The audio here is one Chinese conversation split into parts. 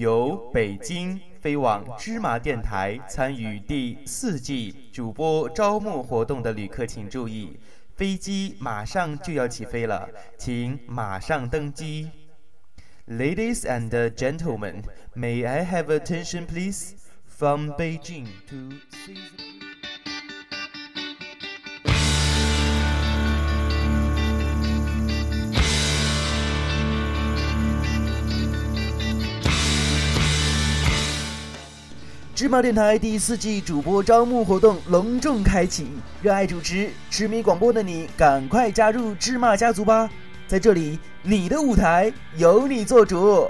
由北京飞往芝麻电台参与第四季主播招募活动的旅客请注意，飞机马上就要起飞了，请马上登机。Ladies and gentlemen, may I have attention, please? From Beijing to. 芝麻电台第四季主播招募活动隆重开启，热爱主持、痴迷广播的你，赶快加入芝麻家族吧！在这里，你的舞台由你做主。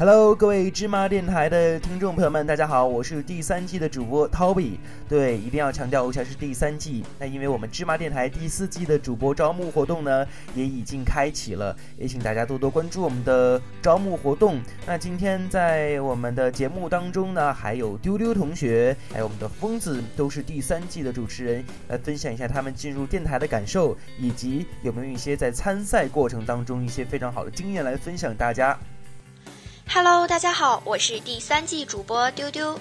Hello，各位芝麻电台的听众朋友们，大家好，我是第三季的主播 Toby。对，一定要强调一下是第三季。那因为我们芝麻电台第四季的主播招募活动呢，也已经开启了，也请大家多多关注我们的招募活动。那今天在我们的节目当中呢，还有丢丢同学，还有我们的疯子，都是第三季的主持人，来分享一下他们进入电台的感受，以及有没有一些在参赛过程当中一些非常好的经验来分享大家。Hello，大家好，我是第三季主播丢丢，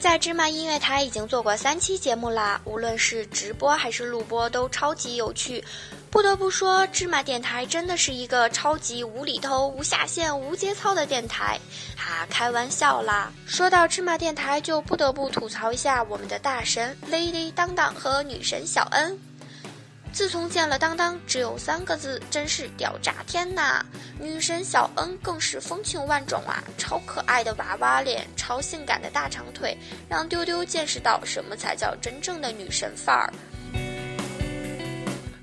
在芝麻音乐台已经做过三期节目啦，无论是直播还是录播都超级有趣。不得不说，芝麻电台真的是一个超级无厘头、无下限、无节操的电台。哈，开玩笑啦！说到芝麻电台，就不得不吐槽一下我们的大神 Lady 当当和女神小恩。自从见了当当，只有三个字，真是屌炸天呐！女神小恩更是风情万种啊，超可爱的娃娃脸，超性感的大长腿，让丢丢见识到什么才叫真正的女神范儿。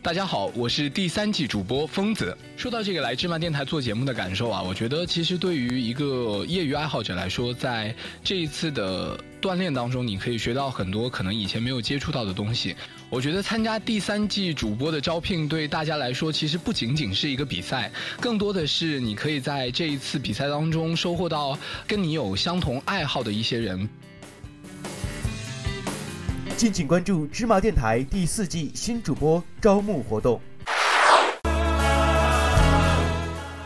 大家好，我是第三季主播疯子。说到这个来芝麻电台做节目的感受啊，我觉得其实对于一个业余爱好者来说，在这一次的锻炼当中，你可以学到很多可能以前没有接触到的东西。我觉得参加第三季主播的招聘对大家来说，其实不仅仅是一个比赛，更多的是你可以在这一次比赛当中收获到跟你有相同爱好的一些人。敬请关注芝麻电台第四季新主播招募活动。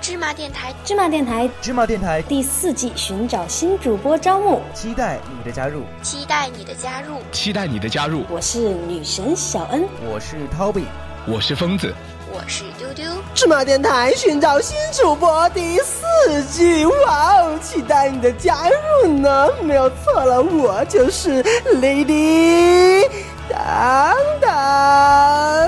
芝麻电台，芝麻电台，芝麻电台。第四季寻找新主播招募，期待你的加入，期待你的加入，期待你的加入。我是女神小恩，我是 Toby，我是疯子。我是丢丢，芝麻电台寻找新主播第四季，哇哦，期待你的加入呢！没有错了，我就是 Lady 当当。